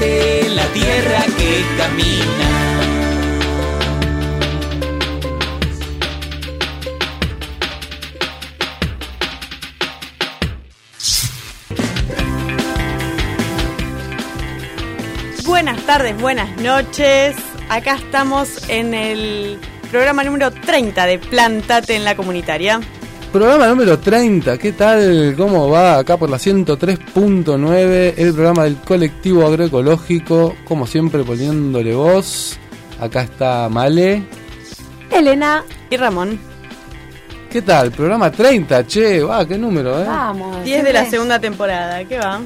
La tierra que camina. Buenas tardes, buenas noches. Acá estamos en el programa número 30 de Plantate en la Comunitaria. Programa número 30, ¿qué tal? ¿Cómo va? Acá por la 103.9, el programa del colectivo agroecológico, como siempre poniéndole voz. Acá está Male. Elena, Y Ramón, ¿Qué tal? Programa 30, che, va, qué número, ¿eh? vamos. 10 de la segunda temporada. ¿Qué va?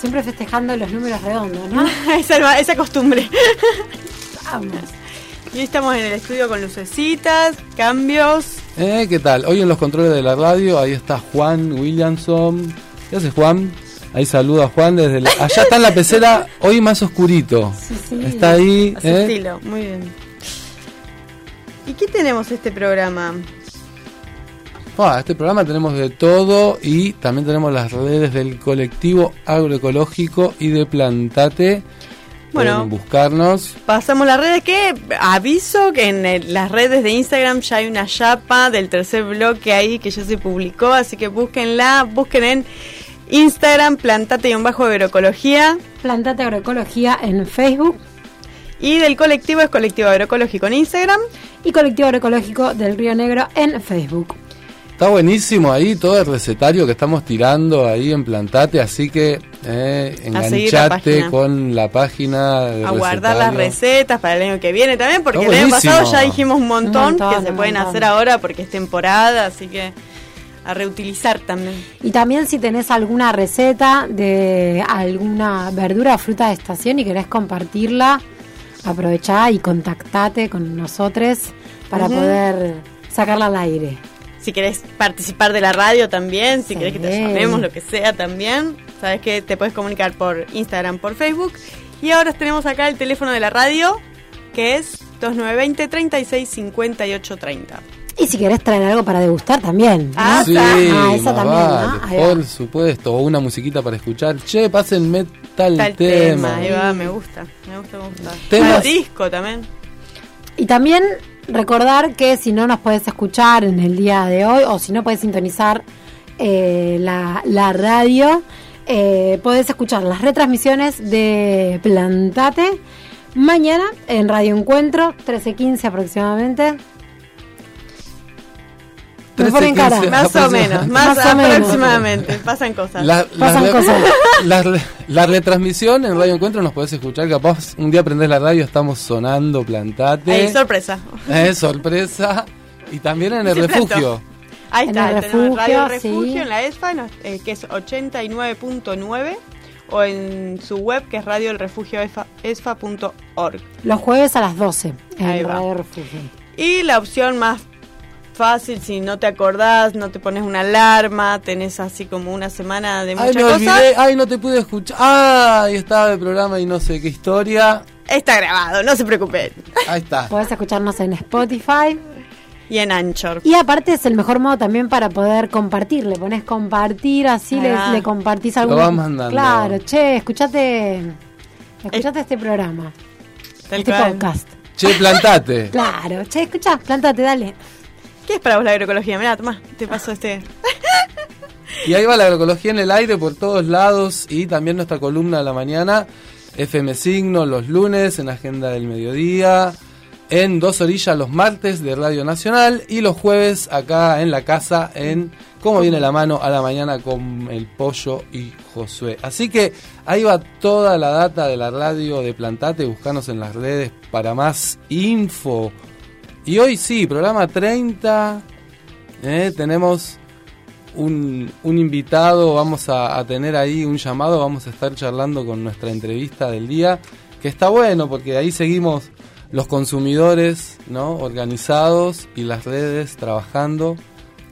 Siempre festejando los números redondos, ¿no? esa, esa costumbre. Vamos. Y hoy estamos en el estudio con lucecitas, cambios. ¿Eh? ¿Qué tal? Hoy en los controles de la radio, ahí está Juan Williamson. ¿Qué hace Juan? Ahí saluda a Juan desde la... Allá está en la pecera, hoy más oscurito. sí. Está ahí, A su ¿eh? estilo, muy bien. ¿Y qué tenemos este programa? Ah, este programa tenemos de todo y también tenemos las redes del colectivo agroecológico y de Plantate. Bueno. Pueden buscarnos. Pasamos las redes que aviso que en el- las redes de Instagram ya hay una chapa del tercer bloque ahí que ya se publicó, así que búsquenla, busquen en Instagram plantate-agroecología Plantate agroecología en Facebook y del colectivo es colectivo agroecológico en Instagram. y colectivo agroecológico del Río Negro en Facebook. Está buenísimo ahí todo el recetario que estamos tirando ahí en Plantate, así que eh, la enganchate con la página de A guardar las recetas para el año que viene también, porque el año pasado ya dijimos un montón, Un montón, que se pueden montón. hacer ahora porque es temporada, así que a reutilizar también. Y también si tenés alguna receta de alguna verdura o fruta de estación y querés compartirla, aprovechá y contactate con nosotros para poder sacarla al aire. Si querés participar de la radio también, si Sí. querés que te llamemos, lo que sea también, sabes que te puedes comunicar por Instagram, por Facebook. Y ahora tenemos acá el teléfono de la radio, que es 2920 36 58 30. Y si querés traer algo para degustar también. ¿no? Ah, Sí, Ah, esa también, vale, por supuesto, o una musiquita para escuchar. Che, pásenme tal, Tal tema. tema, ahí va, me gusta, me gusta, me gusta. Temas- El disco también. Y también recordar que si no nos puedes escuchar en el día de hoy o si no puedes sintonizar eh, la, la radio, eh, podés escuchar las retransmisiones de Plantate mañana en Radio Encuentro, 13.15 aproximadamente. Me 13, ponen cara. 15, Más o menos, más, Más o menos. aproximadamente, pasan cosas. La, la Pasan re- cosas. la la retransmisión en Radio Encuentro nos podés escuchar. Capaz un día prendés la radio, estamos sonando Plantate. Ahí, sorpresa. Eh, sorpresa. Y también en el Se plantó. refugio. Ahí En está, el tenemos Radio refugio, sí. en la ESFA, eh, que es 89.9, o en su web, que es radioelrefugioesfa.org. Los jueves a las 12 en Ahí va. Radio Refugio. Y la opción más fácil, si no te acordás, no te pones una alarma, tenés así como una semana de Ay, muchas me cosas, olvidé. Ay, no te pude escuchar. Ay, estaba el programa y no sé qué historia. está grabado, no se preocupen. Ahí está. Podés escucharnos en Spotify. Y en Anchor. Y aparte es el mejor modo también para poder compartir. Le pones compartir, así Ahí le, compartís algo. vas mandando. Claro, che, escuchate, escuchate este programa, este cual. podcast. Che, plantate. Claro, che, escucha, plántate, dale. ¿Qué es para vos la agroecología? Mirá, tomá, te paso este. Y ahí va la agroecología en el aire por todos lados y también nuestra columna de la mañana, FM Signo los lunes en Agenda del Mediodía, en Dos Orillas los martes de Radio Nacional y los jueves acá en la casa en Cómo viene la mano a la mañana con el pollo y Josué. Así que ahí va toda la data de la radio de Plantate, buscanos en las redes para más info. Y hoy sí, programa 30, eh, tenemos un, un invitado, vamos a, a tener ahí un llamado, vamos a estar charlando con nuestra entrevista del día, que está bueno porque ahí seguimos los consumidores, ¿no? Organizados y las redes trabajando.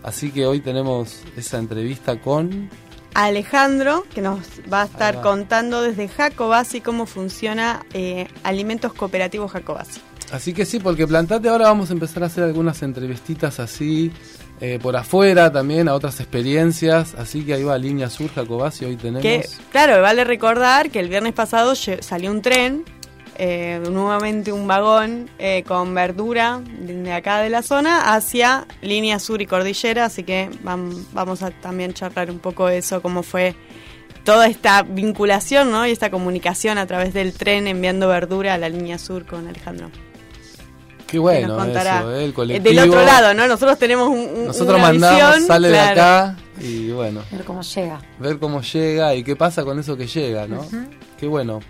Así que hoy tenemos esa entrevista con Alejandro, que nos va a estar va. contando desde Jacobasi cómo funciona eh, Alimentos Cooperativos Jacobasi. Así que sí, porque Plantate ahora vamos a empezar a hacer algunas entrevistitas así, eh, por afuera también, a otras experiencias. Así que ahí va Línea Sur, Jacobasi, hoy tenemos... Que, claro, vale recordar que el viernes pasado salió un tren, eh, nuevamente un vagón eh, con verdura de acá de la zona hacia línea sur y cordillera, así que vam- vamos a también charlar un poco eso, cómo fue toda esta vinculación ¿no? y esta comunicación a través del tren enviando verdura a la línea sur con Alejandro. Qué que bueno nos contará. eso, eh, el Eh, colectivo. Del otro lado, ¿no? Nosotros tenemos un, un- Nosotros una mandamos, visión, sale claro. de acá y bueno, ver cómo llega. ver cómo llega y qué pasa con eso que llega, ¿no? Qué bueno.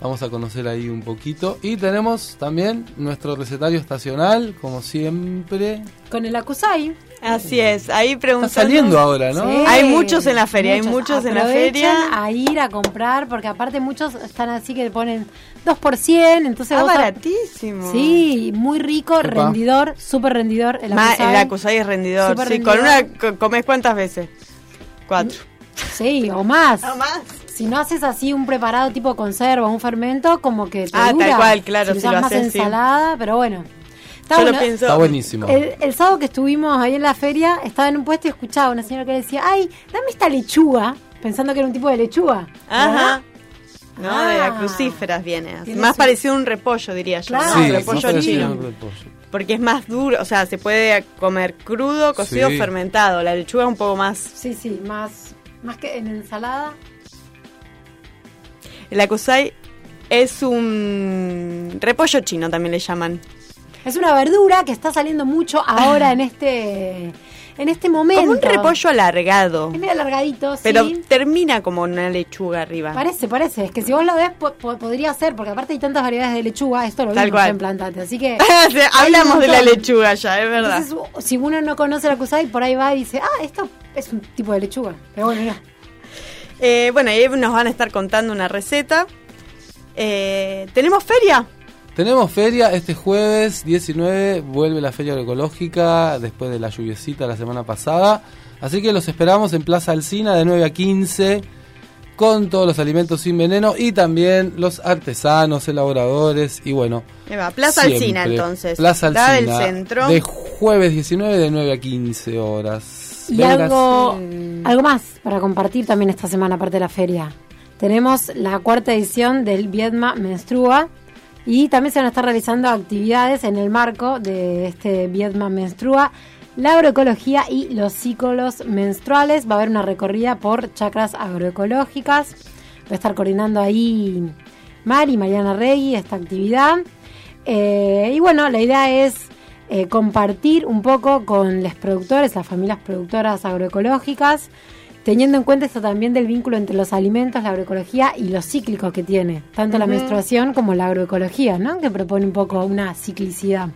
Vamos a conocer ahí un poquito. Y tenemos también nuestro recetario estacional, como siempre. Con el Acusai. Así es, ahí Está preguntando. saliendo ahora, ¿no? Sí. Hay muchos en la feria, hay muchos en la feria. a ir a comprar, porque aparte muchos están así que ponen 2 por 100, entonces Ah, vos- baratísimo. Sí, muy rico, rendidor, súper rendidor. El Ma- Acusai. el acusai es rendidor. Sí, con una co- comes cuántas veces? Cuatro. Sí, o más. ¿No más? Si no haces así un preparado tipo conserva, un fermento, como que te Ah, tal dura. cual, claro, Si, si lo más haces, sí. ensalada, pero bueno. Está Yo bueno. lo pienso. Está buenísimo. El, el sábado que estuvimos ahí en la feria, estaba en un puesto y escuchaba a una señora que decía, ay, dame esta lechuga, pensando que era un tipo de lechuga. Ajá. No, de Ah. las crucíferas viene. Más su- parecido a un repollo, diría yo. Claro. Un Ah, repollo chino. a un repollo. Porque es más duro, o sea, se puede comer crudo, cocido, Sí. fermentado. La lechuga es un poco más. Sí, sí, más, más que en ensalada. El acusai es un repollo chino, también le llaman. Es una verdura que está saliendo mucho ahora en este en este momento. Como un repollo alargado. Es medio alargadito, sí. Pero termina como una lechuga arriba. Parece, parece. Es que si vos lo ves, po- po- podría ser, porque aparte hay tantas variedades de lechuga, esto lo Tal vimos cual. en Plantate. Así que. Hablamos de la lechuga ya, es verdad. Entonces, si uno no conoce la acusai, por ahí va y dice, ah, esto es un tipo de lechuga. Pero bueno, mira. Eh, bueno, ahí nos van a estar contando una receta. Eh, ¿Tenemos feria? Tenemos feria este jueves 19, vuelve la feria agroecológica después de la lluviecita la semana pasada. Así que los esperamos en Plaza Alcina de 9 a 15 con todos los alimentos sin veneno y también los artesanos, elaboradores y bueno. Va, Plaza siempre. Alsina entonces. Plaza La del centro. De jueves 19 de 9 a 15 horas. Y algo, algo más para compartir también esta semana, aparte de la feria. Tenemos la cuarta edición del Viedma Menstrua y también se van a estar realizando actividades en el marco de este Viedma Menstrua, la agroecología y los ciclos menstruales. Va a haber una recorrida por chacras agroecológicas. Va a estar coordinando ahí Mari, Mariana Regui, esta actividad. Eh, y bueno, la idea es eh, compartir un poco con los productores, las familias productoras agroecológicas, teniendo en cuenta esto también del vínculo entre los alimentos, la agroecología y los cíclicos que tiene, tanto la menstruación como la agroecología, ¿no? que propone un poco una ciclicidad.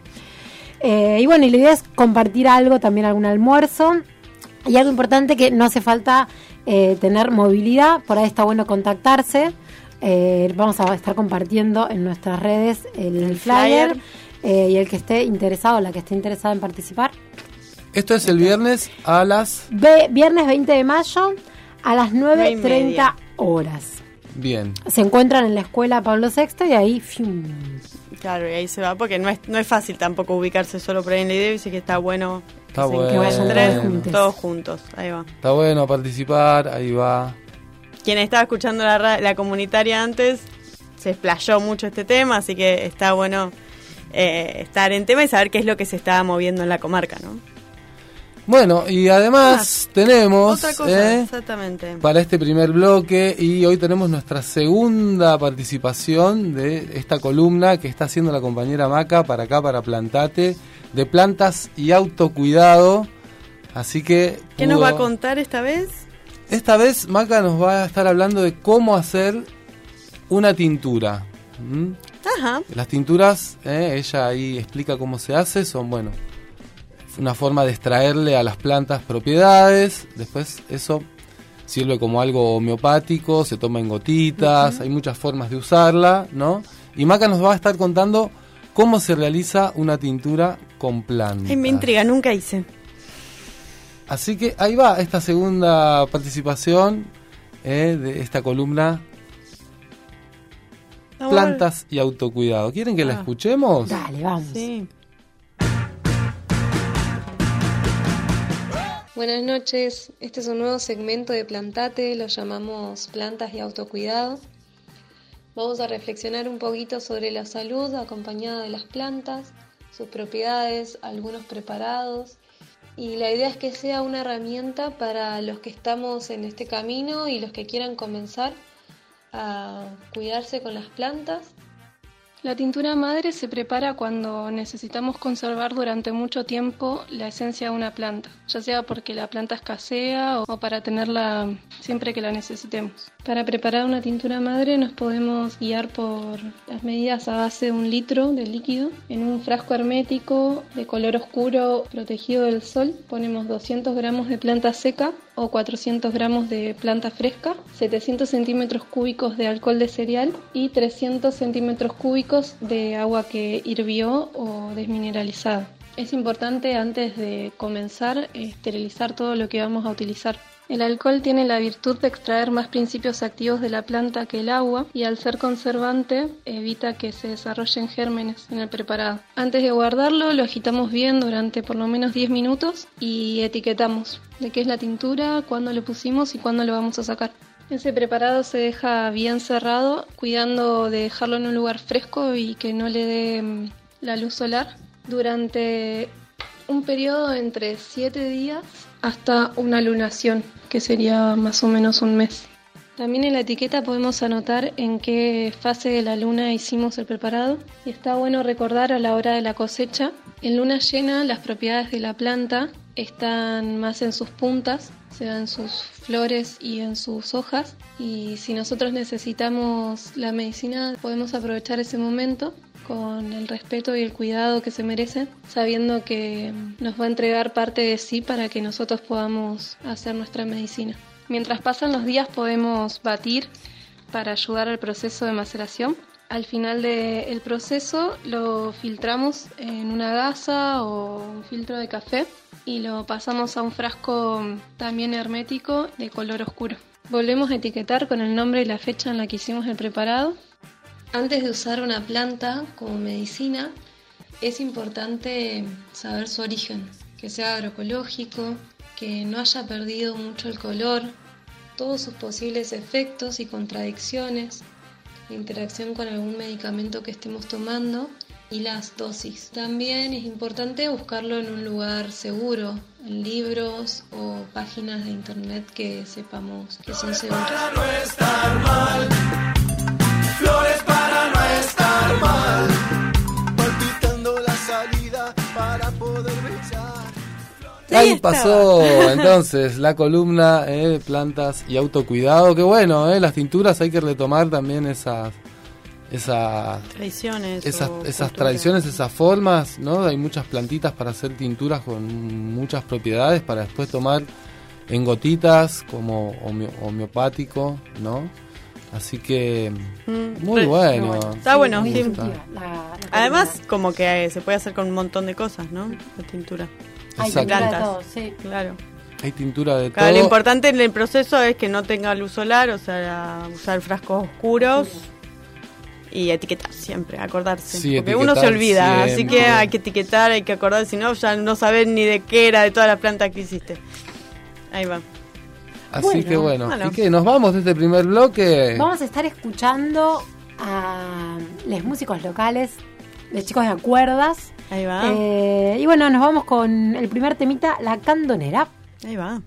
Eh, y bueno, y la idea es compartir algo, también algún almuerzo. Y algo importante que no hace falta eh, tener movilidad, por ahí está bueno contactarse. Eh, vamos a estar compartiendo en nuestras redes el, El flyer, flyer. y el que esté interesado, la que esté interesada en participar. Esto es el viernes a las... Ve- viernes 20 de mayo a las Nueve y 9.30 media. horas. Bien. Se encuentran en la escuela Pablo VI y ahí... fium. Claro, y ahí se va, porque no es, no es fácil tampoco ubicarse solo por ahí en la idea, sí que está bueno Está que se bueno. encuentren todos juntos. todos juntos. Ahí va. Está bueno participar, ahí va. Quien estaba escuchando la, ra- la comunitaria antes se explayó mucho este tema, así que está bueno eh, estar en tema y saber qué es lo que se está moviendo en la comarca, ¿no? Bueno, y además tenemos Otra cosa, eh, exactamente. para este primer bloque y hoy tenemos nuestra segunda participación de esta columna que está haciendo la compañera Maca para acá, para Plantate, de plantas y autocuidado. Así que... ¿Qué nos va a contar esta vez? Esta vez Maca nos va a estar hablando de cómo hacer una tintura. ¿Mm? Ajá. Las tinturas, eh, ella ahí explica cómo se hace, son, bueno, una forma de extraerle a las plantas propiedades. Después eso sirve como algo homeopático, se toma en gotitas, hay muchas formas de usarla, ¿no? Y Maca nos va a estar contando cómo se realiza una tintura con plantas. Ay, me intriga, nunca hice. Así que ahí va esta segunda participación eh, de esta columna Plantas y autocuidado. ¿Quieren que la Ah. escuchemos? Dale, vamos. Sí. Buenas noches, este es un nuevo segmento de Plantate, lo llamamos Plantas y Autocuidado. Vamos a reflexionar un poquito sobre la salud acompañada de las plantas, sus propiedades, algunos preparados. Y la idea es que sea una herramienta para los que estamos en este camino y los que quieran comenzar a cuidarse con las plantas. La tintura madre se prepara cuando necesitamos conservar durante mucho tiempo la esencia de una planta, ya sea porque la planta escasea o para tenerla siempre que la necesitemos. Para preparar una tintura madre nos podemos guiar por las medidas a base de un litro de líquido. En un frasco hermético de color oscuro protegido del sol ponemos 200 gramos de planta seca o 400 gramos de planta fresca, 700 centímetros cúbicos de alcohol de cereal y 300 centímetros cúbicos de agua que hirvió o desmineralizada. Es importante antes de comenzar esterilizar todo lo que vamos a utilizar. El alcohol tiene la virtud de extraer más principios activos de la planta que el agua y al ser conservante evita que se desarrollen gérmenes en el preparado. Antes de guardarlo lo agitamos bien durante por lo menos 10 minutos y etiquetamos de qué es la tintura, cuándo lo pusimos y cuándo lo vamos a sacar. Ese preparado se deja bien cerrado, cuidando de dejarlo en un lugar fresco y que no le dé mm, la luz solar durante un periodo entre 7 días hasta una lunación, que sería más o menos un mes. También en la etiqueta podemos anotar en qué fase de la luna hicimos el preparado y está bueno recordar a la hora de la cosecha. En luna llena las propiedades de la planta están más en sus puntas, o sea, en sus flores y en sus hojas y si nosotros necesitamos la medicina podemos aprovechar ese momento con el respeto y el cuidado que se merecen, sabiendo que nos va a entregar parte de sí para que nosotros podamos hacer nuestra medicina. Mientras pasan los días podemos batir para ayudar al proceso de maceración. Al final del proceso lo filtramos en una gasa o un filtro de café y lo pasamos a un frasco también hermético de color oscuro. Volvemos a etiquetar con el nombre y la fecha en la que hicimos el preparado antes de usar una planta como medicina, es importante saber su origen, que sea agroecológico, que no haya perdido mucho el color, todos sus posibles efectos y contradicciones, la interacción con algún medicamento que estemos tomando y las dosis. También es importante buscarlo en un lugar seguro, en libros o páginas de internet que sepamos que son seguras. Flores para no estar mal. Palpitando la salida para poder brillar. Ahí pasó entonces la columna eh, plantas y autocuidado. Que bueno, eh, las tinturas hay que retomar también esas esas Tradiciones. esas, esas tradiciones, esas formas, ¿no? Hay muchas plantitas para hacer tinturas con muchas propiedades para después tomar en gotitas como homeo- homeopático, ¿no? Así que Mm, muy re- bueno. muy Está bueno, sí. efectiva la- la Además, como que eh, se puede hacer con un montón de cosas, ¿no? La tintura. Hay tintura de todo, sí. Claro. Hay tintura de Claro, lo todo. importante en el proceso es que no tenga luz solar, o sea, usar frascos oscuros y etiquetar siempre, acordarse. Sí, Porque uno se olvida, así que hay que etiquetar, hay que acordar, si no, ya no sabes ni de qué era, de todas las plantas que hiciste. Ahí va. Así Bueno, que bueno. bueno. ¿Y qué? ¿Nos vamos de este primer bloque? Vamos a estar escuchando a los músicos locales, los chicos de Acuerdas. Ahí va. Eh, y bueno, nos vamos con el primer temita, La Candonera. Ahí va.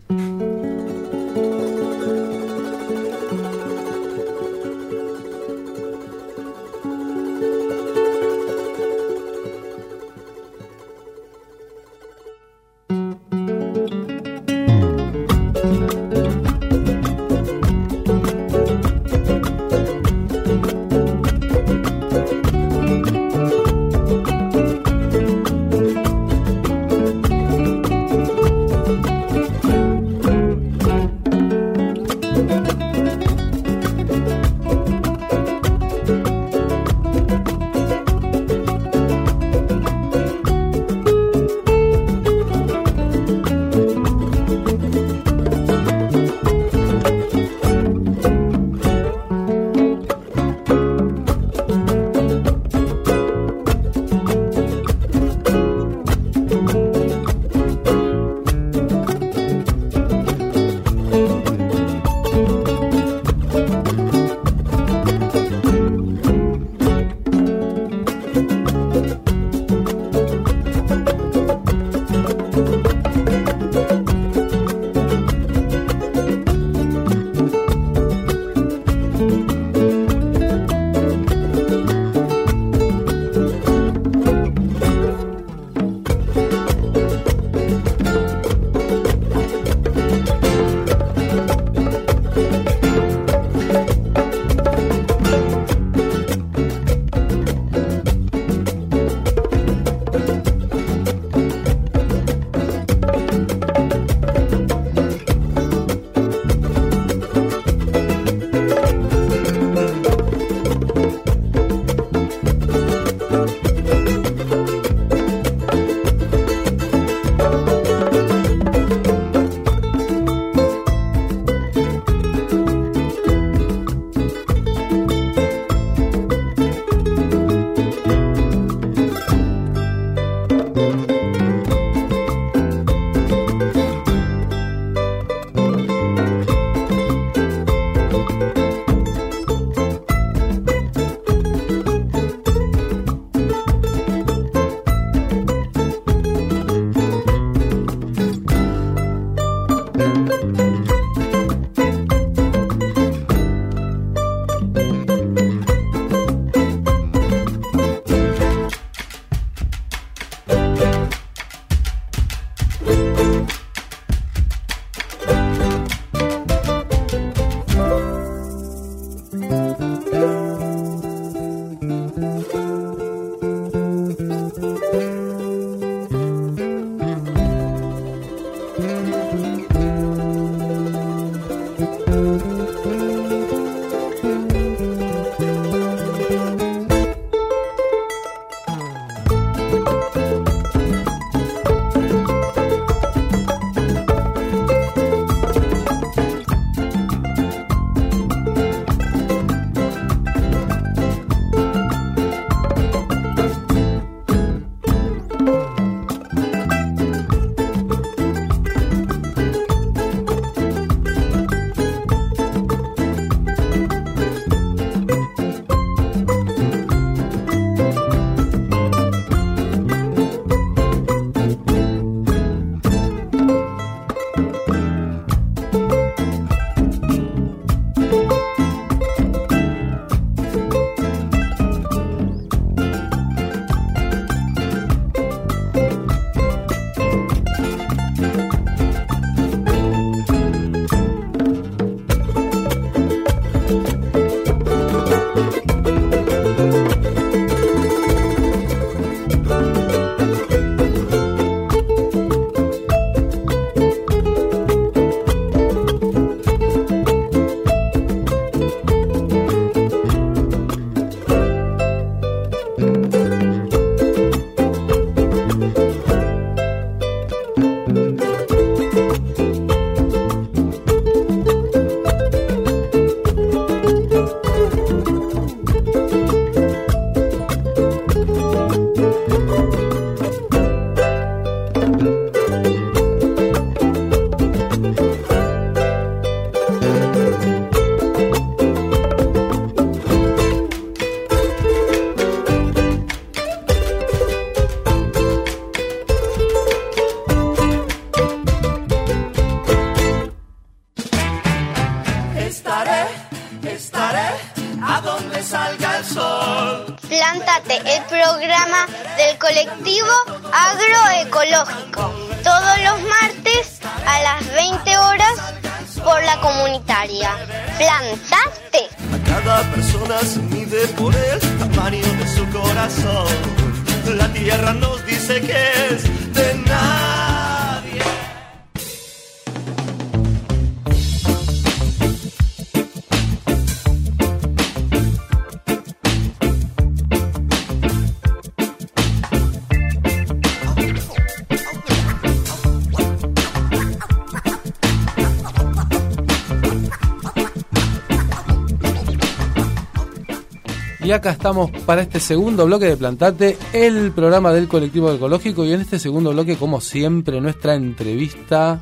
Y acá estamos para este segundo bloque de Plantate, el programa del colectivo ecológico. Y en este segundo bloque, como siempre, nuestra entrevista.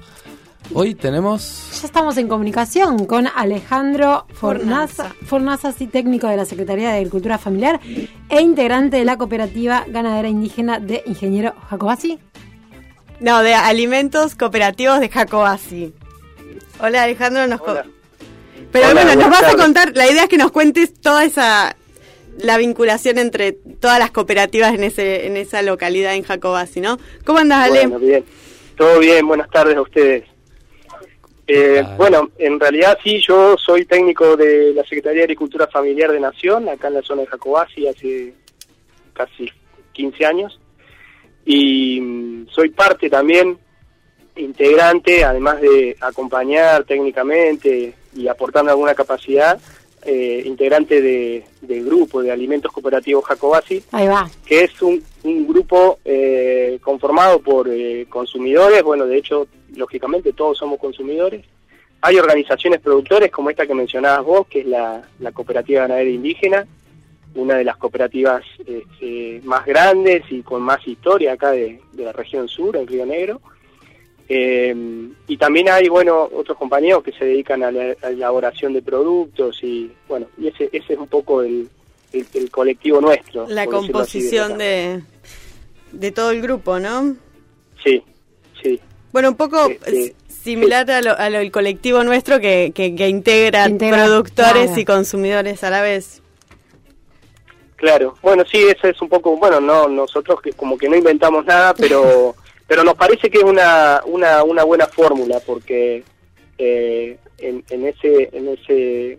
Hoy tenemos. Ya estamos en comunicación con Alejandro Fornaza, Fornaza, sí, técnico de la Secretaría de Agricultura Familiar e integrante de la cooperativa ganadera indígena de Ingeniero Jacobasi. No, de alimentos cooperativos de Jacobasi. Hola Alejandro, nos Pero Hola, bueno, nos vas a contar, la idea es que nos cuentes toda esa la vinculación entre todas las cooperativas en ese en esa localidad en Jacobasi, ¿no? ¿Cómo andas, Ale? Bueno, bien. Todo bien, buenas tardes a ustedes. Eh, bueno, en realidad sí, yo soy técnico de la Secretaría de Agricultura Familiar de Nación, acá en la zona de Jacobasi, hace casi 15 años. Y mm, soy parte también, integrante, además de acompañar técnicamente y aportando alguna capacidad, eh, integrante de, del grupo de alimentos cooperativos Jacobasi, Ahí va. que es un, un grupo eh, conformado por eh, consumidores, bueno, de hecho, lógicamente todos somos consumidores. Hay organizaciones productores como esta que mencionabas vos, que es la, la Cooperativa Ganadera Indígena, una de las cooperativas este, más grandes y con más historia acá de, de la región sur, en Río Negro. Eh, y también hay, bueno, otros compañeros que se dedican a la, elaboración de productos y, bueno, y ese, ese es un poco el, el, el colectivo nuestro. La así, composición de de todo el grupo, ¿no? Sí, sí. Bueno, un poco Este, similar a lo, a lo del colectivo nuestro que, que, que integra, productores claro. y consumidores a la vez. Claro, bueno, sí, ese es un poco, bueno, no, nosotros que como que no inventamos nada, pero pero nos parece que es una, una, una buena fórmula porque eh, en, en ese en ese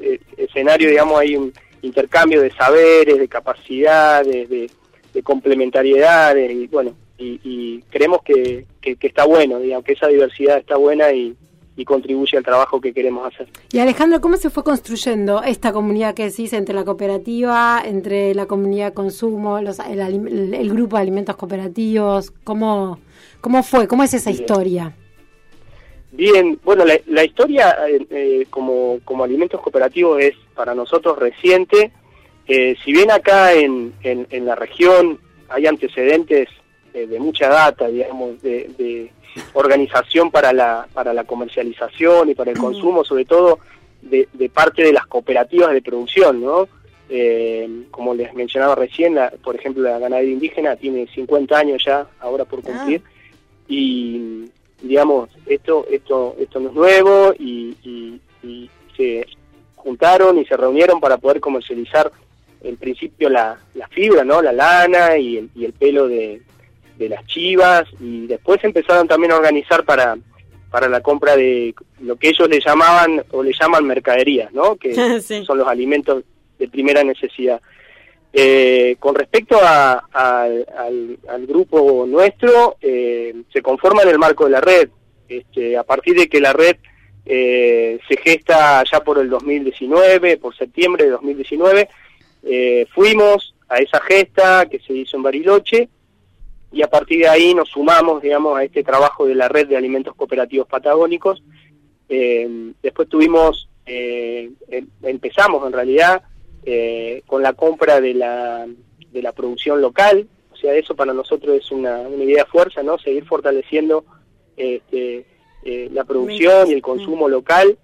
eh, escenario, digamos, hay un intercambio de saberes, de capacidades, de, de complementariedades y bueno, y, y creemos que, que, que está bueno, digamos, que esa diversidad está buena y, y contribuye al trabajo que queremos hacer. Y Alejandro, ¿cómo se fue construyendo esta comunidad que decís entre la cooperativa, entre la comunidad de consumo, los, el, el- el grupo de alimentos cooperativos? ¿Cómo, cómo fue? ¿Cómo es esa Bien. historia? Bien, bueno, la, la historia eh, eh, como, como alimentos cooperativos es para nosotros reciente. Eh, si bien acá en, en, en la región hay antecedentes eh, de mucha data, digamos, de, de organización para la, para la comercialización y para el consumo, sobre todo de, de parte de las cooperativas de producción, ¿no? Eh, como les mencionaba recién, la- por ejemplo, la ganadería indígena tiene 50 años ya, ahora por cumplir, y digamos, esto esto esto no es nuevo y, y- y se juntaron y se reunieron para poder comercializar en principio la, la fibra, ¿no? La lana y el, y el pelo de, de las chivas y después empezaron también a organizar para para la compra de lo que ellos le llamaban o le llaman mercaderías, ¿no? Que Sí. son los alimentos de primera necesidad. Eh, con respecto a- al grupo nuestro, eh, se conforma en el marco de la red. Este, a partir de que la red eh, se gesta ya por el 2019, por septiembre de 2019, eh, fuimos a esa gesta que se hizo en Bariloche y a partir de ahí nos sumamos, digamos, a este trabajo de la red de alimentos cooperativos patagónicos. Eh, después tuvimos, eh, em- empezamos en realidad eh, con la compra de la, de la producción local, o sea, eso para nosotros es una, una idea de fuerza, ¿no? Seguir fortaleciendo este, eh, la producción y el consumo local,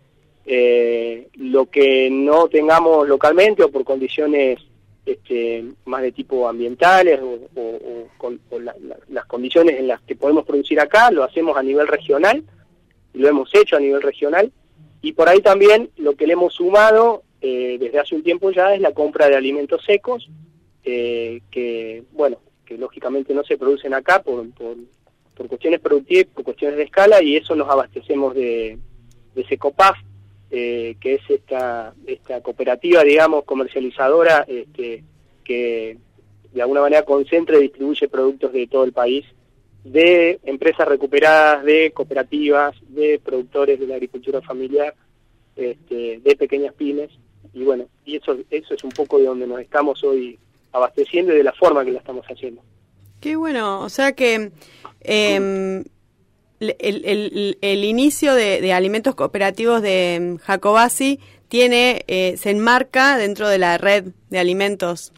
eh, lo que no tengamos localmente o por condiciones este, más de tipo ambientales o, las condiciones en las que podemos producir acá, lo hacemos a nivel regional, lo hemos hecho a nivel regional, y por ahí también lo que le hemos sumado eh, desde hace un tiempo ya es la compra de alimentos secos, eh, que, bueno, que lógicamente no se producen acá por, por, por cuestiones productivas, por cuestiones de escala, y eso nos abastecemos de, de Secopaf, eh, que es esta, esta cooperativa, digamos, comercializadora, este, que de alguna manera concentra y distribuye productos de todo el país, de empresas recuperadas, de cooperativas, de productores de la agricultura familiar, este, de pequeñas pymes, y bueno, y eso, eso es un poco de donde nos estamos hoy abasteciendo y de la forma que la estamos haciendo. Qué bueno, o sea que eh, el, el, el, inicio de, de, alimentos cooperativos de em, Jacobasi tiene, eh, se enmarca dentro de la red de alimentos.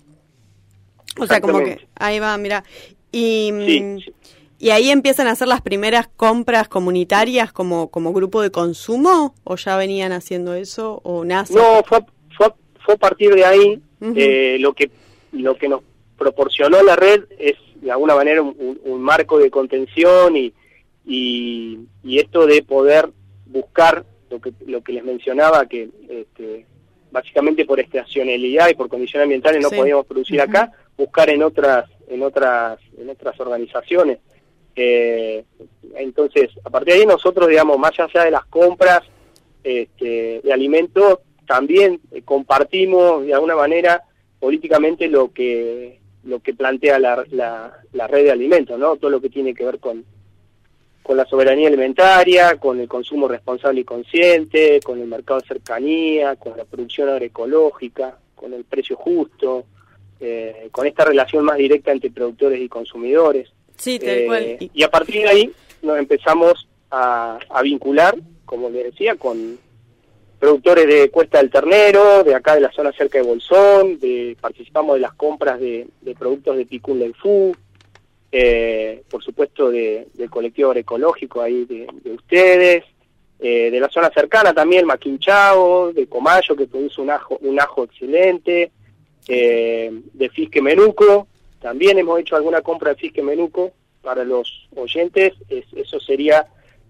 O sea, como que ahí va, mira. Y, sí, sí. y ahí empiezan a hacer las primeras compras comunitarias como, como grupo de consumo, o ya venían haciendo eso, o nace. No, fue, fue, fue a partir de ahí uh -huh. eh, lo que lo que nos proporcionó la red es de alguna manera un marco de contención y, y, y, esto de poder buscar lo que, lo que les mencionaba, que este, básicamente por estacionalidad y por condiciones ambientales no sí. podíamos producir uh -huh. acá, buscar en otras, en otras, en otras organizaciones. Eh, entonces, a partir de ahí nosotros, digamos, más allá de las compras este, de alimentos, también eh, compartimos de alguna manera políticamente lo que lo que plantea la, la, la red de alimentos, ¿no? Todo lo que tiene que ver con, con la soberanía alimentaria, con el consumo responsable y consciente, con el mercado de cercanía, con la producción agroecológica, con el precio justo, eh, con esta relación más directa entre productores y consumidores. Sí, tal eh, cual. Y a partir de ahí nos empezamos a, a vincular, como les decía, con productores de Cuesta del Ternero, de acá de la zona cerca de Bolsón, de, participamos de las compras de, de productos de Picún Lenfú, eh, por supuesto de, del colectivo agroecológico ahí de, de ustedes, eh, de la zona cercana también, Maquinchao, de Comayo, que produce un ajo, un ajo excelente, eh, de Fisque Menuco, también hemos hecho alguna compra de Fisque Menuco para los oyentes, es, eso sería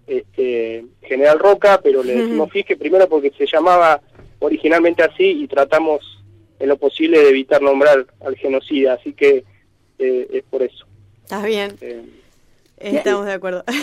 este, General Roca, pero le decimos Fisque primero porque se llamaba originalmente así y tratamos en lo posible de evitar nombrar al genocida, así que eh, es por eso. Está bien. Eh, Estamos de acuerdo.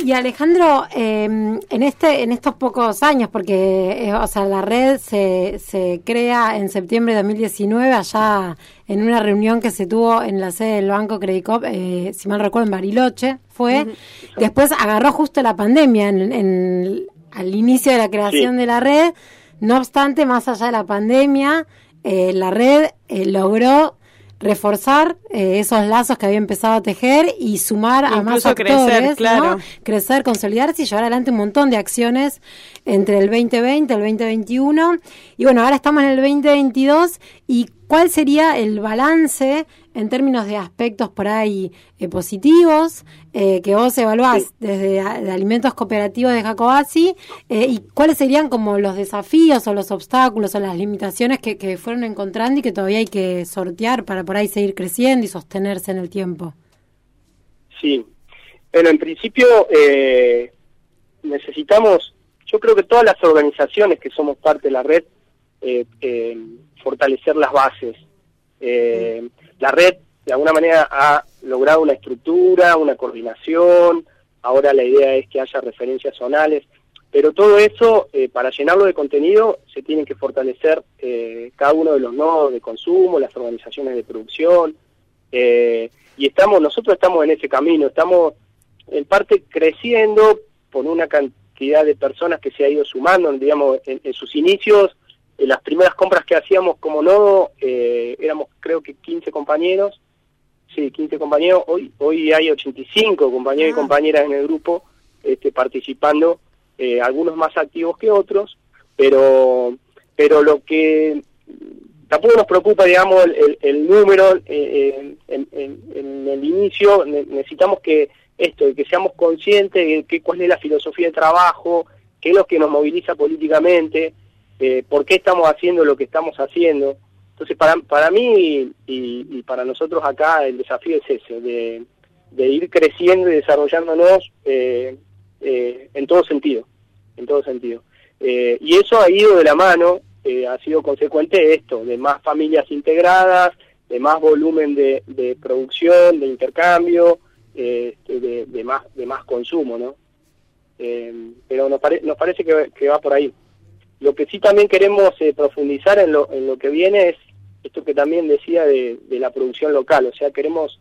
Y Alejandro, eh, en este, en estos pocos años, porque eh, o sea, la red se, se crea en septiembre de 2019 allá en una reunión que se tuvo en la sede del Banco Credicop, eh, si mal recuerdo en Bariloche, fue. Uh -huh. Después agarró justo la pandemia en, en, al inicio de la creación sí. de la red. No obstante, más allá de la pandemia, eh, la red eh, logró reforzar eh, esos lazos que había empezado a tejer y sumar a más actores, crecer, claro. ¿no? crecer, consolidarse y llevar adelante un montón de acciones entre el 2020 y el 2021. Y bueno, ahora estamos en el 2022 y ¿cuál sería el balance en términos de aspectos por ahí eh, positivos eh, que vos evaluás sí. desde a, de alimentos cooperativos de Jacobasi eh, y cuáles serían como los desafíos o los obstáculos o las limitaciones que, que, fueron encontrando y que todavía hay que sortear para por ahí seguir creciendo y sostenerse en el tiempo? Sí, bueno, en principio eh, necesitamos, yo creo que todas las organizaciones que somos parte de la red, eh, fortalecer las bases. Eh, la red de alguna manera ha logrado una estructura, una coordinación, ahora la idea es que haya referencias zonales, pero todo eso, eh, para llenarlo de contenido, se tienen que fortalecer eh, cada uno de los nodos de consumo, las organizaciones de producción, eh, y estamos, nosotros estamos en ese camino, estamos en parte creciendo por una cantidad de personas que se ha ido sumando, digamos, en, en sus inicios, en las primeras compras que hacíamos como nodo, eh, éramos creo que 15 compañeros, sí, 15 compañeros, hoy hoy hay 85 compañeros ah. y compañeras en el grupo este, participando, eh, algunos más activos que otros, pero pero lo que tampoco nos preocupa, digamos, el, el, el número eh, en, en, en, el inicio, necesitamos que esto, que seamos conscientes de que, cuál es la filosofía de trabajo, qué es lo que nos moviliza políticamente, eh, por qué estamos haciendo lo que estamos haciendo. Entonces, para, para mí y, para nosotros acá el desafío es ese, de, de ir creciendo y desarrollándonos eh, eh, en todo sentido, en todo sentido. Eh, y eso ha ido de la mano eh, ha sido consecuente esto, de más familias integradas, de más volumen de, de producción, de intercambio, eh, de, de, más de más consumo, ¿no? Eh, pero nos, pare, nos parece que, que, va por ahí. Lo que sí también queremos eh, profundizar en lo, en lo que viene es esto que también decía de, de la producción local, o sea, queremos,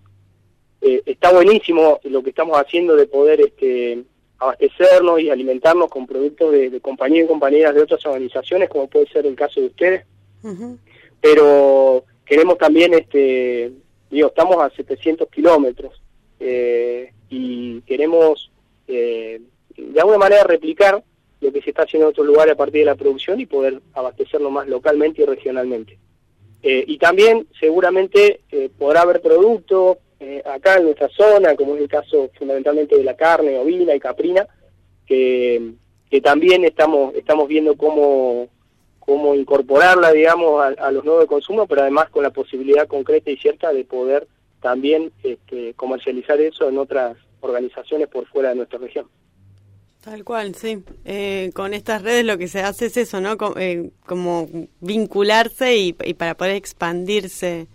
eh, está buenísimo lo que estamos haciendo de poder este, abastecernos y alimentarnos con productos de, de compañías y compañeras de otras organizaciones, como puede ser el caso de ustedes, uh -huh. pero queremos también, este, digo, estamos a 700 kilómetros eh, y queremos eh, de alguna manera replicar lo que se está haciendo en otros lugares a partir de la producción y poder abastecernos más localmente y regionalmente. Eh, y también seguramente eh, podrá haber producto eh, acá en nuestra zona, como es el caso fundamentalmente de la carne ovina y caprina, que, que también estamos, estamos viendo cómo, cómo incorporarla, digamos, a, a, los nuevos de consumo, pero además con la posibilidad concreta y cierta de poder también este, comercializar eso en otras organizaciones por fuera de nuestra región. Tal cual, sí. Eh, con estas redes lo que se hace es eso, ¿no? Como, eh, como vincularse y, y, para poder expandirse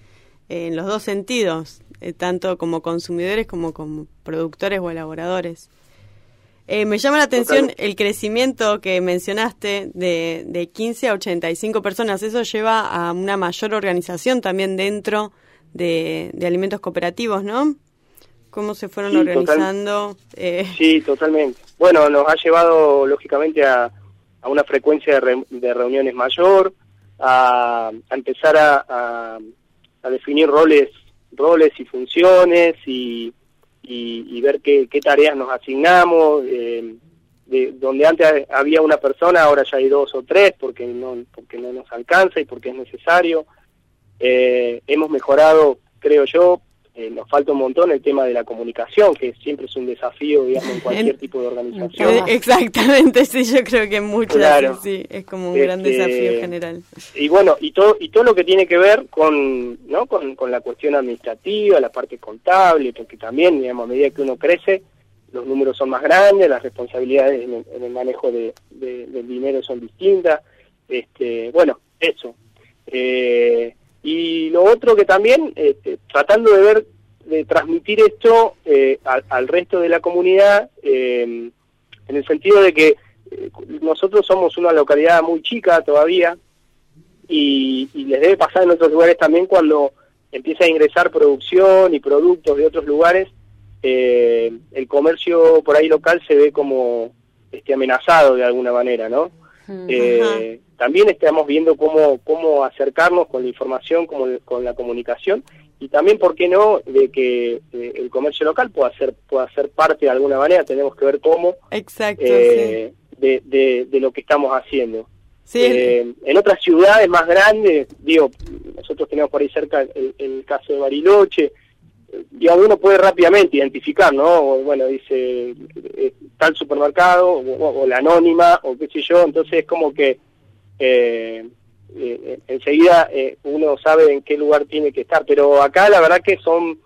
en los dos sentidos, eh, tanto como consumidores como como productores o elaboradores. Eh, me llama la atención el crecimiento que mencionaste de, de 15 a 85 personas. Eso lleva a una mayor organización también dentro de, de alimentos cooperativos, ¿no? ¿Cómo se fueron sí, organizando? Total, eh. Sí, totalmente. Bueno, nos ha llevado lógicamente a, a una frecuencia de, re, de, reuniones mayor, a, a empezar a, a, a, definir roles, roles y funciones y, y, y ver qué, qué, tareas nos asignamos. Eh, de, donde antes había una persona, ahora ya hay dos o tres porque no, porque no nos alcanza y porque es necesario. Eh, hemos mejorado, creo yo, eh, nos falta un montón el tema de la comunicación, que siempre es un desafío, digamos, en cualquier tipo de organización. Exactamente, sí, yo creo que muchas claro. sí, es como un este, gran desafío general. Y bueno, y todo y todo lo que tiene que ver con, ¿no? con, con la cuestión administrativa, la parte contable, porque también, digamos, a medida que uno crece, los números son más grandes, las responsabilidades en el, en el manejo de, de, del dinero son distintas. Este, bueno, eso. Eh, y lo otro que también, este, tratando de ver, de transmitir esto eh, al, al, resto de la comunidad, eh, en el sentido de que eh, nosotros somos una localidad muy chica todavía, y, y, les debe pasar en otros lugares también cuando empieza a ingresar producción y productos de otros lugares, eh, el comercio por ahí local se ve como este, amenazado de alguna manera, ¿no? Eh, también estamos viendo cómo, cómo acercarnos con la información, como, con la comunicación y también, ¿por qué no?, de que eh, el comercio local pueda ser, pueda ser parte de alguna manera, tenemos que ver cómo Exacto, eh, sí. de, de, de, lo que estamos haciendo. Sí. Eh, en otras ciudades más grandes, digo, nosotros tenemos por ahí cerca el, el caso de Bariloche, y uno puede rápidamente identificar, ¿no? Bueno, dice tal supermercado o, o, la anónima o qué sé yo, entonces es como que eh, eh, enseguida eh, uno sabe en qué lugar tiene que estar, pero acá la verdad que son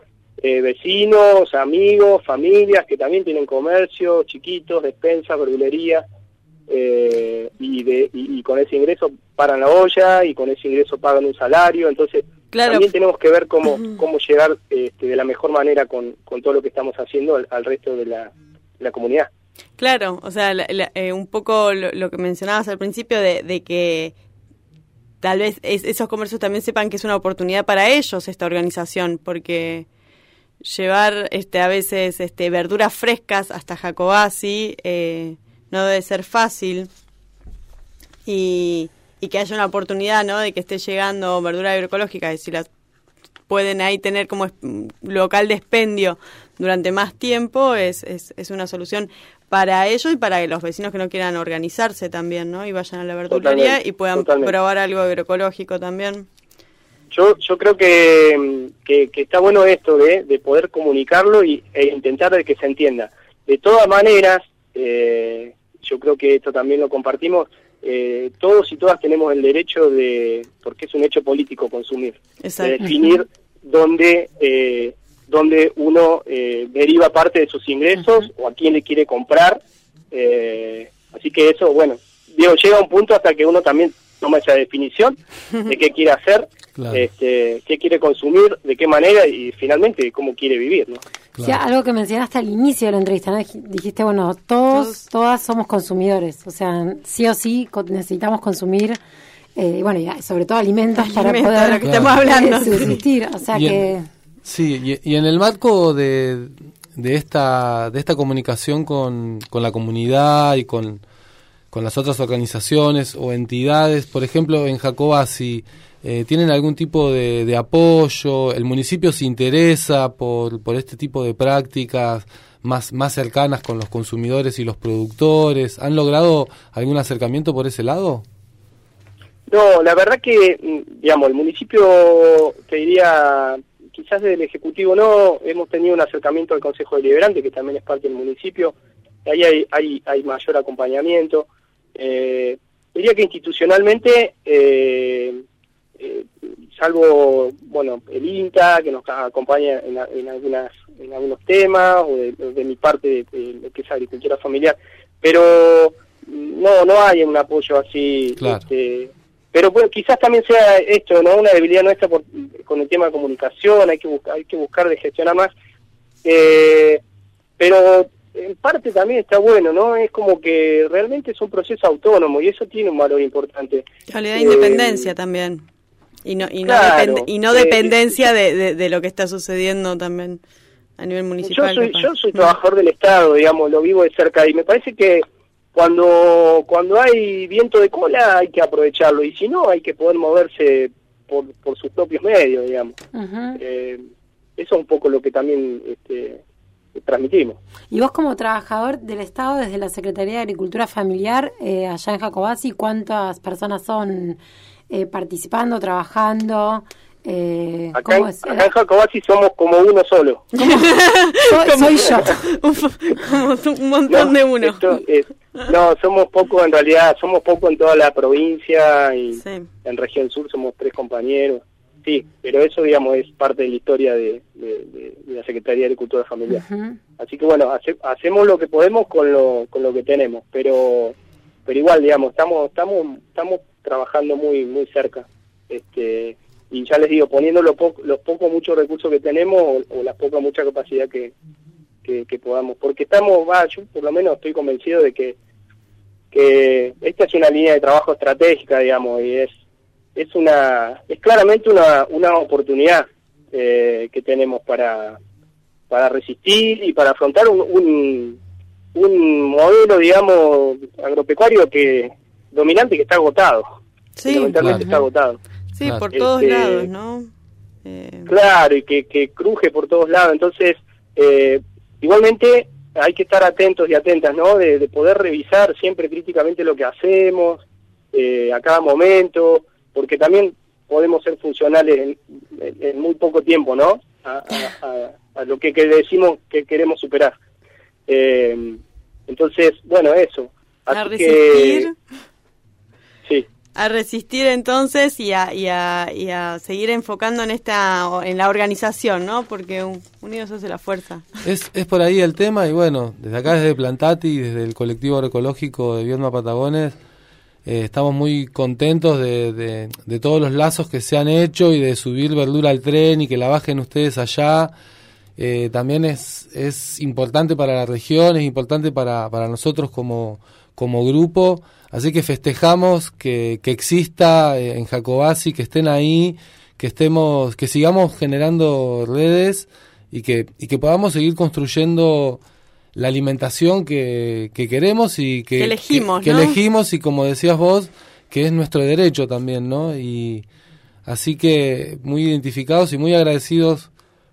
eh, vecinos, amigos, familias que también tienen comercio, chiquitos, despensas, verdulería, eh, y, de, y, y, con ese ingreso paran la olla y con ese ingreso pagan un salario, entonces claro. también tenemos que ver cómo, cómo llegar este, de la mejor manera con, con todo lo que estamos haciendo al, al resto de la, de la comunidad. Claro, o sea, la, eh, un poco lo, que mencionabas al principio de, que tal vez es, esos comercios también sepan que es una oportunidad para ellos esta organización, porque llevar este a veces este verduras frescas hasta Jacobasi eh, no debe ser fácil. Y, y que haya una oportunidad no de que esté llegando verdura agroecológica y si las pueden ahí tener como local de expendio durante más tiempo es, es una solución para ellos y para los vecinos que no quieran organizarse también, ¿no? Y vayan a la verdulería y puedan totalmente. probar algo agroecológico también. Yo, yo creo que, que, que está bueno esto de, de poder comunicarlo y, e intentar de que se entienda. De todas maneras, eh, yo creo que esto también lo compartimos, eh, todos y todas tenemos el derecho de, porque es un hecho político consumir, Exacto. de definir dónde, eh, dónde uno eh, deriva parte de sus ingresos uh -huh. o a quién le quiere comprar. Eh, así que eso, bueno, digo, llega un punto hasta que uno también toma esa definición de qué quiere hacer, Claro. este, qué quiere consumir, de qué manera y finalmente cómo quiere vivir, ¿no? Sí, algo que mencionaste al inicio de la entrevista, dijiste, bueno, todos, todas somos consumidores, o sea, sí o sí co- necesitamos consumir, eh, y bueno, y sobre todo alimentos, para poder lo que estamos hablando. subsistir, o sea Y en- que... Sí, y, y en el marco de, de esta de esta comunicación con, con la comunidad y con, con las otras organizaciones o entidades, por ejemplo, en Jacobasi, eh, ¿tienen algún tipo de, de apoyo? ¿El municipio se interesa por, por este tipo de prácticas más, más cercanas con los consumidores y los productores? ¿Han logrado algún acercamiento por ese lado? No, la verdad que, mm, digamos, el municipio, te diría, quizás desde el Ejecutivo no, hemos tenido un acercamiento al Consejo Deliberante, que también es parte del municipio, ahí hay, hay, hay mayor acompañamiento. Eh, diría que institucionalmente, eh, eh, salvo, bueno, el INTA, que nos acompaña en, en algunas en algunos temas, o de, de mi parte, lo que es agricultura familiar, pero mm, no no hay un apoyo así Claro. este, pero bueno, quizás también sea esto, ¿no? Una debilidad nuestra por- con el tema de comunicación, hay que buscar, hay que buscar de gestionar más. Eh, pero en parte también está bueno, ¿no? Es como que realmente es un proceso autónomo y eso tiene un valor importante. De Eh, independencia también. Y no, y no, Claro, y no eh, dependencia de, de, de lo que está sucediendo también a nivel Yo municipal. soy, capaz. yo soy trabajador del Estado, digamos, lo vivo de cerca y me parece que cuando cuando hay viento de cola hay que aprovecharlo y si no hay que poder moverse por, por sus propios medios, digamos. Eh, eso es un poco lo que también este, transmitimos. Y vos como trabajador del Estado desde la Secretaría de Agricultura Familiar, eh, allá en Jacobasi, ¿cuántas personas son eh, participando, trabajando? Eh, Acá, ¿Cómo en, es? acá en Jacobasi somos como uno solo. Soy, soy yo. Como un montón de uno. esto es- no, somos pocos en realidad, somos pocos en toda la provincia y Sí. en región sur somos tres compañeros. Sí, pero eso, digamos, es parte de la historia de, de- de- de la Secretaría de Agricultura Familiar. Así que bueno, hace- hacemos lo que podemos con lo, con lo que tenemos, pero pero igual, digamos, estamos estamos estamos trabajando muy muy cerca. Este y ya les digo, poniendo lo poco, los pocos muchos recursos que tenemos o, o la poca mucha capacidad que, que, que podamos, porque estamos, va, yo por lo menos estoy convencido de que que esta es una línea de trabajo estratégica, digamos, y es es una es claramente una una oportunidad eh, que tenemos para para resistir y para afrontar un, un, un modelo, digamos, agropecuario que dominante que está agotado. Sí, Fundamentalmente Claro. está agotado. Sí Claro. por todos Este, lados, ¿no? Eh, Claro, y que, que cruje por todos lados. Entonces, eh, igualmente hay que estar atentos y atentas, ¿no? De, de poder revisar siempre críticamente lo que hacemos eh, a cada momento, porque también podemos ser funcionales en, en- en muy poco tiempo, ¿no? A, a- a- a lo que, que decimos que queremos superar. Eh, entonces, bueno, eso. a Así resistir, que, sí. A resistir entonces y a, y a, y a seguir enfocando en esta en la organización, ¿no? Porque un- unidos hace la fuerza. Es, es por ahí el tema y bueno, desde acá desde Plantati, desde el colectivo agroecológico de Viedma Patagones, eh, estamos muy contentos de, de, de todos los lazos que se han hecho y de subir verdura al tren y que la bajen ustedes allá. Eh, también es, es importante para la región, es importante para, para nosotros como, como grupo. Así que festejamos que, que exista eh, en Jacobasi, que estén ahí, que estemos, que sigamos generando redes y que, y que podamos seguir construyendo la alimentación que, que queremos y que, Que elegimos, que, que ¿no? elegimos y como decías vos, que es nuestro derecho también, ¿no? Y así que muy identificados y muy agradecidos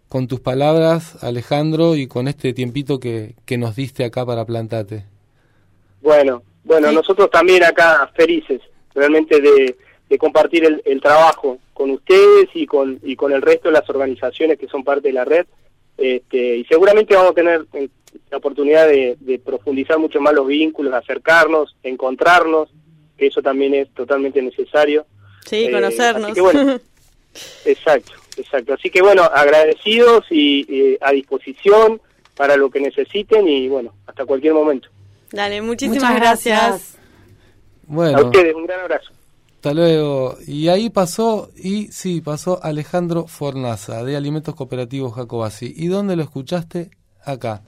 con tus palabras, Alejandro, y con este tiempito que, que nos diste acá para Plantate. Bueno, bueno, Sí. nosotros también acá felices, realmente de, de compartir el, el trabajo con ustedes y con y con el resto de las organizaciones que son parte de la red. Este, y seguramente vamos a tener eh, la oportunidad de, de profundizar mucho más los vínculos, acercarnos, encontrarnos, que eso también es totalmente necesario. Sí, Eh, conocernos. así que bueno. Exacto, exacto. Así que bueno, agradecidos y, y a disposición para lo que necesiten y bueno, hasta cualquier momento. Dale, muchísimas Muchas gracias. gracias. A Bueno, ustedes un gran abrazo. Hasta luego. Y ahí pasó, y sí, pasó Alejandro Fornaza, de Alimentos Cooperativos Jacobasi. ¿Y dónde lo escuchaste? Acá.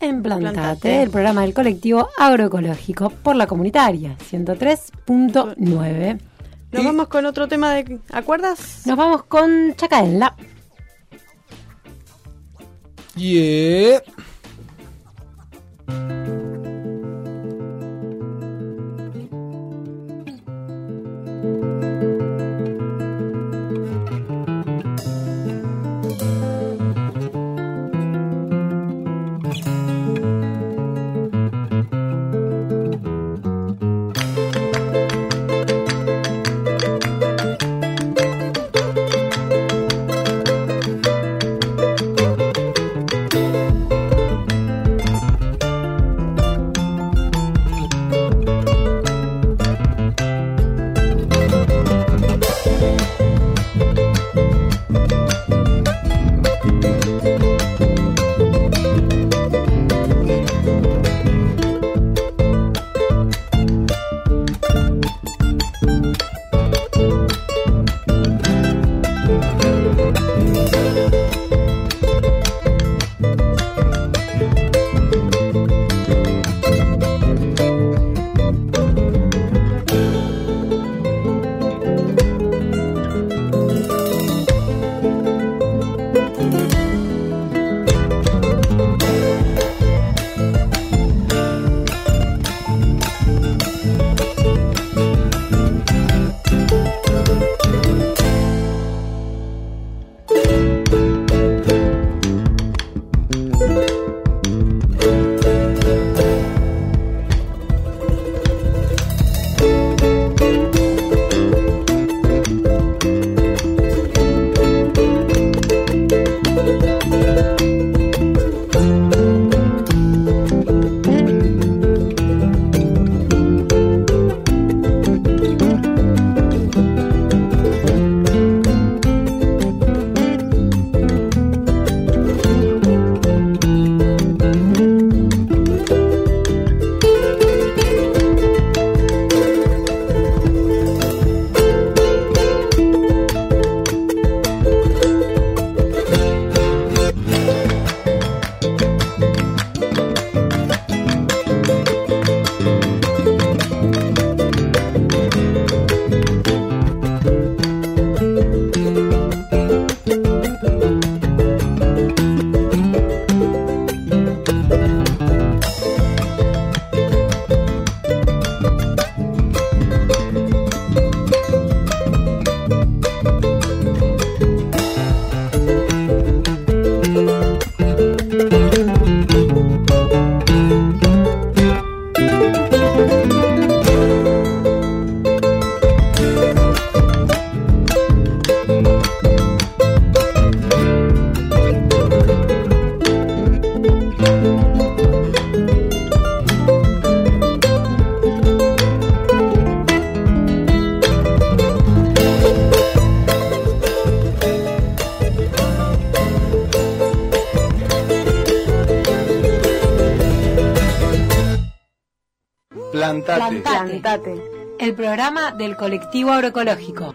En Plantate, Plantate. el programa del colectivo agroecológico por la comunitaria, 103.9. Nos Y- vamos con otro tema de... ¿Acuerdas? Nos vamos con Chacaenla. Yeah. Plantate. El programa del colectivo agroecológico.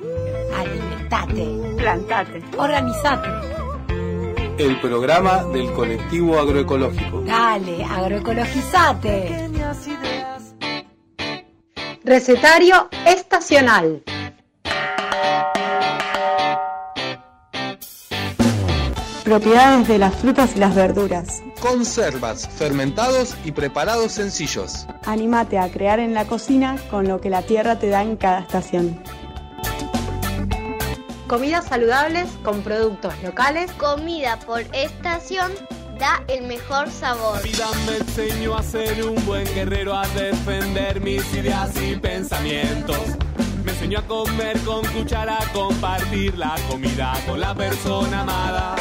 Alimentate. Plantate. Organizate. El programa del colectivo agroecológico. Dale, agroecologizate. Recetario estacional. Propiedades de las frutas y las verduras. Conservas, fermentados y preparados sencillos. Anímate a crear en la cocina con lo que la tierra te da en cada estación. Comidas saludables con productos locales. Comida por estación da el mejor sabor. La vida me enseñó a ser un buen guerrero, a defender mis ideas y pensamientos. Me enseñó a comer con cuchara, a compartir la comida con la persona amada.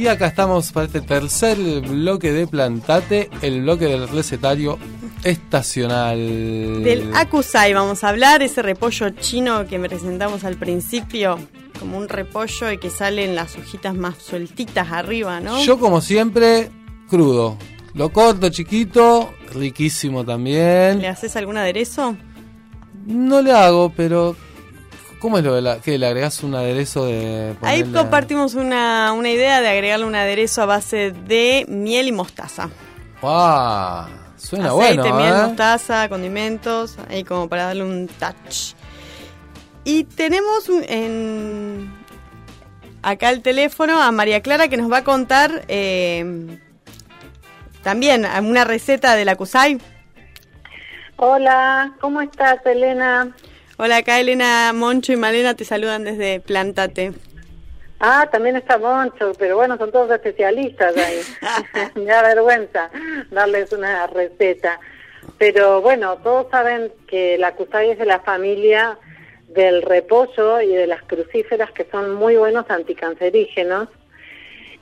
Y acá estamos para este tercer bloque de Plantate, el bloque del recetario estacional. Del Akusai vamos a hablar, ese repollo chino que presentamos al principio, como un repollo y que salen las hojitas más sueltitas arriba, ¿no? Yo como siempre, crudo. Lo corto chiquito, riquísimo también. ¿Le haces algún aderezo? No le hago, pero ¿cómo es lo de la que le agregas un aderezo de Ahí ponerle- compartimos una, una idea de agregarle un aderezo a base de miel y mostaza. ¡Guau! Suena Aceite, bueno, miel, ¿eh? mostaza, condimentos, ahí como para darle un touch. Y tenemos un- en acá el teléfono a María Clara que nos va a contar eh, también una receta de la Kusai. Hola, ¿cómo estás, Elena? Hola, acá Elena Moncho y Malena te saludan desde Plantate. Ah, también está Moncho, pero bueno, son todos especialistas ahí. Me da vergüenza darles una receta. Pero bueno, todos saben que la cusay es de la familia del repollo y de las crucíferas que son muy buenos anticancerígenos.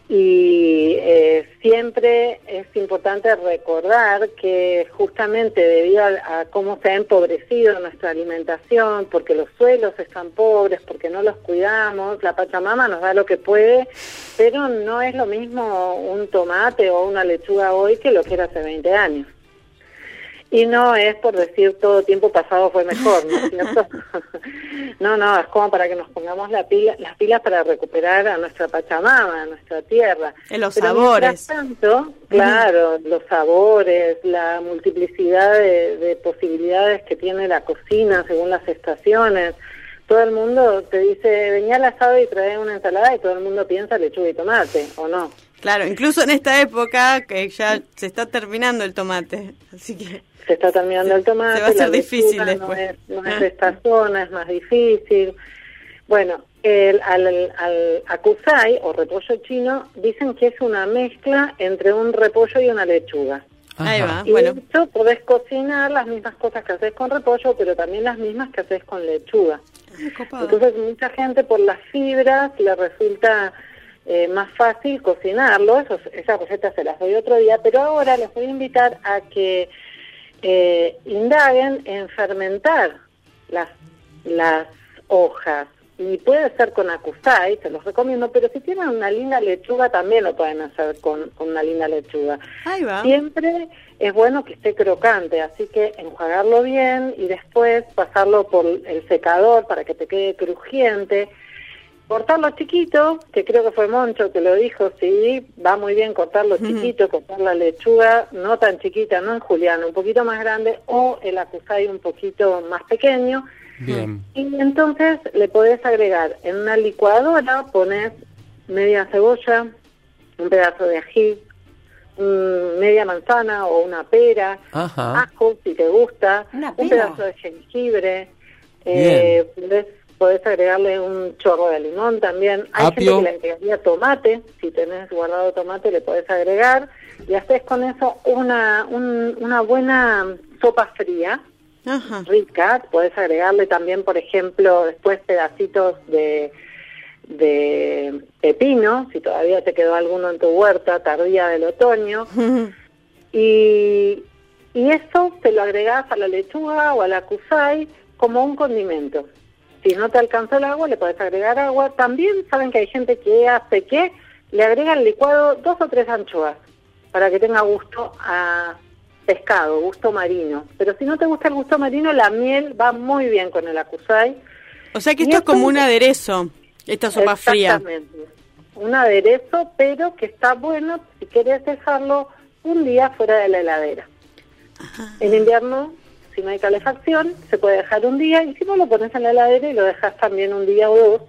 Y eh, siempre es importante recordar que justamente debido a, a cómo se ha empobrecido nuestra alimentación, porque los suelos están pobres, porque no los cuidamos, la Pachamama nos da lo que puede, pero no es lo mismo un tomate o una lechuga hoy que lo que era hace 20 años. Y no es por decir todo tiempo pasado fue mejor, ¿no es cierto? no, no, es como para que nos pongamos la pila, las pilas para recuperar a nuestra Pachamama, a nuestra tierra. En los Pero sabores. tanto, claro, los sabores, la multiplicidad de, de posibilidades que tiene la cocina según las estaciones. Todo el mundo te dice, venía al asado y trae una ensalada y todo el mundo piensa lechuga y tomate, ¿o no? Claro, incluso en esta época que ya se está terminando el tomate, así que se está terminando el tomate. se va a hacer difícil después. No es, no es de esta zona, es más difícil. Bueno, el, al, al akusai o repollo chino dicen que es una mezcla entre un repollo y una lechuga. Ahí va, Y bueno. de hecho podés cocinar las mismas cosas que haces con repollo, pero también las mismas que haces con lechuga. Entonces mucha gente por las fibras le resulta eh, más fácil cocinarlo, Eso, esa receta se las doy otro día, pero ahora les voy a invitar a que eh, indaguen en fermentar las, las hojas. Y puede ser con akusai, se los recomiendo, pero si tienen una linda lechuga también lo pueden hacer con, con una linda lechuga. Ahí va. Siempre es bueno que esté crocante, así que enjuagarlo bien y después pasarlo por el secador para que te quede crujiente. Cortarlo chiquito, que creo que fue Moncho que lo dijo, sí, va muy bien cortarlo chiquito, cortar la lechuga no tan chiquita, no en juliano, un poquito más grande, o el acusai un poquito más pequeño. Bien. Y entonces le podés agregar en una licuadora, pones media cebolla, un pedazo de ají, media manzana o una pera, Ajá. ajo si te gusta, Una un pedazo de jengibre, eh, podés, podés agregarle un chorro de limón también. Hay Apio. gente que le agregaría tomate, si tenés guardado tomate le podés agregar y haces con eso una, un- una buena sopa fría Ajá. rica. Puedes agregarle también, por ejemplo, después pedacitos de, de pepino, si todavía te quedó alguno en tu huerta tardía del otoño. Y, y eso te lo agregás a la lechuga o a la kusai como un condimento. Si no te alcanzó el agua, le puedes agregar agua. También saben que hay gente que hace que le agrega al licuado dos o tres anchoas para que tenga gusto a pescado, gusto marino. Pero si no te gusta el gusto marino, la miel va muy bien con el akusai. O sea que esto es como un aderezo, esta sopa fría. Exactamente. Un aderezo, pero que está bueno si quieres dejarlo un día fuera de la heladera. En invierno, si no hay calefacción, se puede dejar un día y si no lo pones en la heladera y lo dejas también un día o dos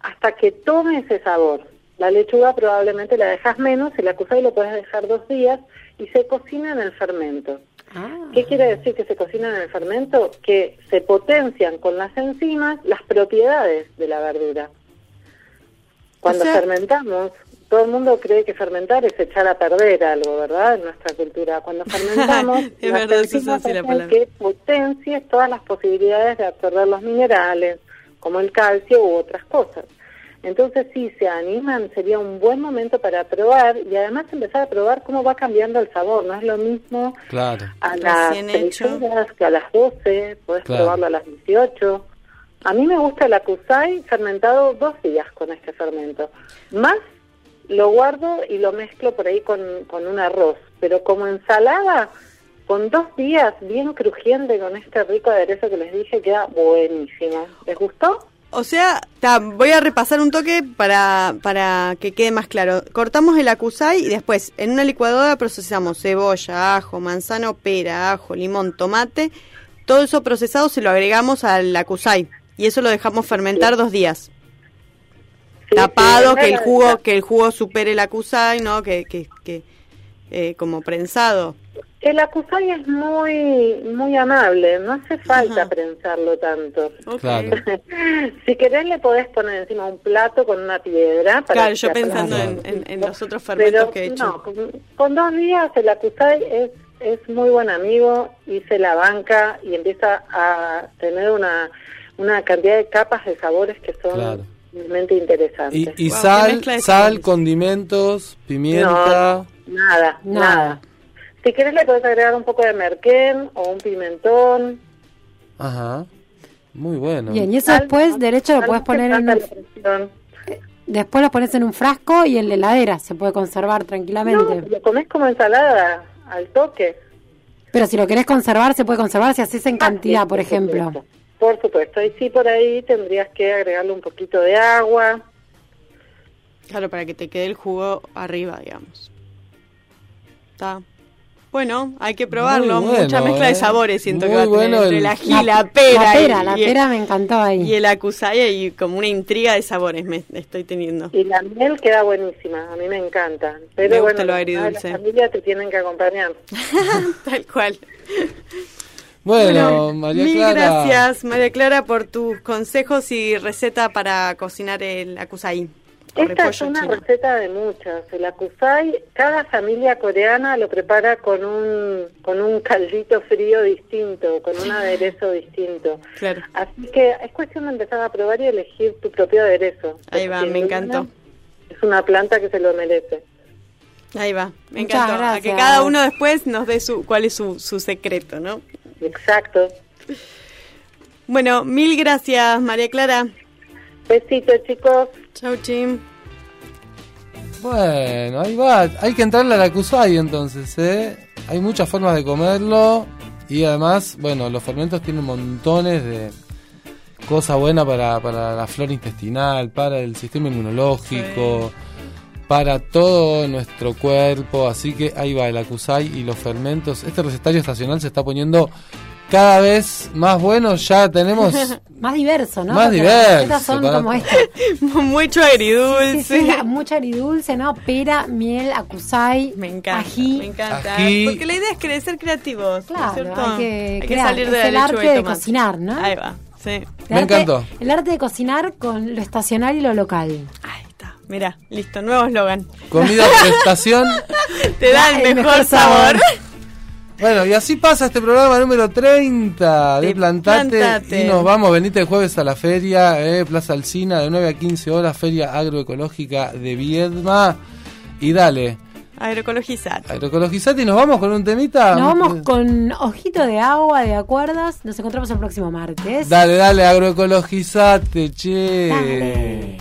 hasta que tome ese sabor. La lechuga probablemente la dejas menos y la y lo puedes dejar dos días y se cocina en el fermento. ¿Qué quiere decir que se cocina en el fermento? Que se potencian con las enzimas las propiedades de la verdura. Cuando O sea- fermentamos, todo el mundo cree que fermentar es echar a perder algo, ¿verdad? En nuestra cultura. Cuando fermentamos, Es verdad, eso es así la palabra. que potencies todas las posibilidades de absorber los minerales, como el calcio u otras cosas. Entonces, si se animan, sería un buen momento para probar y además empezar a probar cómo va cambiando el sabor. No es lo mismo Claro. a las Recién 6 hecho. horas que a las 12, podés Claro. probarlo a las 18. A mí me gusta el acusai fermentado dos días con este fermento. Más lo guardo y lo mezclo por ahí con, con un arroz. Pero como ensalada, con dos días bien crujiente con este rico aderezo que les dije, queda buenísimo. ¿Les gustó? O sea, ta, voy a repasar un toque para, para que quede más claro. Cortamos el acusai y después en una licuadora procesamos cebolla, ajo, manzano, pera, ajo, limón, tomate. Todo eso procesado se lo agregamos al acusai y eso lo dejamos fermentar dos días. Sí, Tapado, sí, que el jugo que el jugo supere el acusai, ¿no? Que, que, que eh, como prensado. El acusai es muy muy amable, no hace falta prensarlo tanto. Claro. si querés le podés poner encima un plato con una piedra. Para Claro, yo pensando en, en- en los otros fermentos Pero que he hecho. no, con, con dos días el acusai es, es muy buen amigo y se la banca y empieza a tener una, una cantidad de capas de sabores que son Claro. Realmente interesantes. Y, y Wow, qué sal, sal, condimentos, pimienta. No, nada, Nada. nada. Si querés le podés agregar un poco de merquén o un pimentón. Ajá. Muy bueno. Bien, y eso Sal, después, no- derecho, lo puedes poner en un... presión. Después lo pones en un frasco y en la heladera. Se puede conservar No, tranquilamente. lo comés como ensalada, al toque. Pero si lo querés conservar, se puede conservar si haces en Ah, cantidad, sí, por ejemplo. Por supuesto. Y sí, por ahí tendrías que agregarle un poquito de agua. Claro, para que te quede el jugo arriba, digamos. Está. Bueno, hay que probarlo. Bueno, Mucha mezcla de eh. sabores siento Muy que va a tener bueno entre el- la ají, La- la, pera. La pera, y, la y- pera me encantó ahí. y el acusaya y como una intriga de sabores me estoy teniendo. Y la miel queda buenísima. A mí me encanta. Pero Me gusta bueno, lo agridulce. la familia te tienen que acompañar. Tal cual. Bueno, María mil Clara. gracias, María Clara, por tus consejos y receta para cocinar el acusai. Esta es una chino. receta de muchas. El akusai, cada familia coreana lo prepara con un, con un caldito frío distinto, con un aderezo distinto. Claro. Así que es cuestión de empezar a probar y elegir tu propio aderezo. Ahí va, me encantó. Es una planta que se lo merece. Ahí va, me Muchas encantó. A que cada uno después nos dé su, cuál es su, su secreto, ¿no? Exacto. Bueno, mil gracias, María Clara. Besitos, chicos. Chau, Chim. Bueno, ahí va. Hay que entrarle a la Kusai entonces, ¿eh? Hay muchas formas de comerlo. Y además, bueno, los fermentos tienen montones de cosas buenas para, para la flora intestinal, para el sistema inmunológico, para todo nuestro cuerpo. Así que ahí va el Akusai y los fermentos. Este recetario estacional se está poniendo cada vez más bueno. Ya tenemos Más diverso, ¿no? Más Porque diverso, Las recetas son para- como esta. Mucho Sí, agridulce. sí, mucho agridulce, ¿no? Pera, miel, acusai, Me encanta, ají. me encanta. Ají. Porque la idea es crecer creativos, ¿no es Claro, hay que Hay que crear. salir Es de la el arte de cocinar, ¿no? Ahí va, sí. El Me arte- encantó. El arte de cocinar con lo estacional y lo local. Está. Mira, listo, nuevo eslogan. comida prestación. Te da el, mejor, mejor sabor. sabor. Bueno, y así pasa este programa número 30 de De Plantate. Plantate. Y nos vamos, venite el jueves a la feria, eh, Plaza Alcina, de 9 a 15 horas, Feria Agroecológica de Viedma. Y dale, Agroecologizar. agroecologizate y nos vamos con un temita. Nos vamos con Ojito de Agua de Acuerdas. Nos encontramos el próximo martes. Dale, dale, agroecologizate, che. Dale.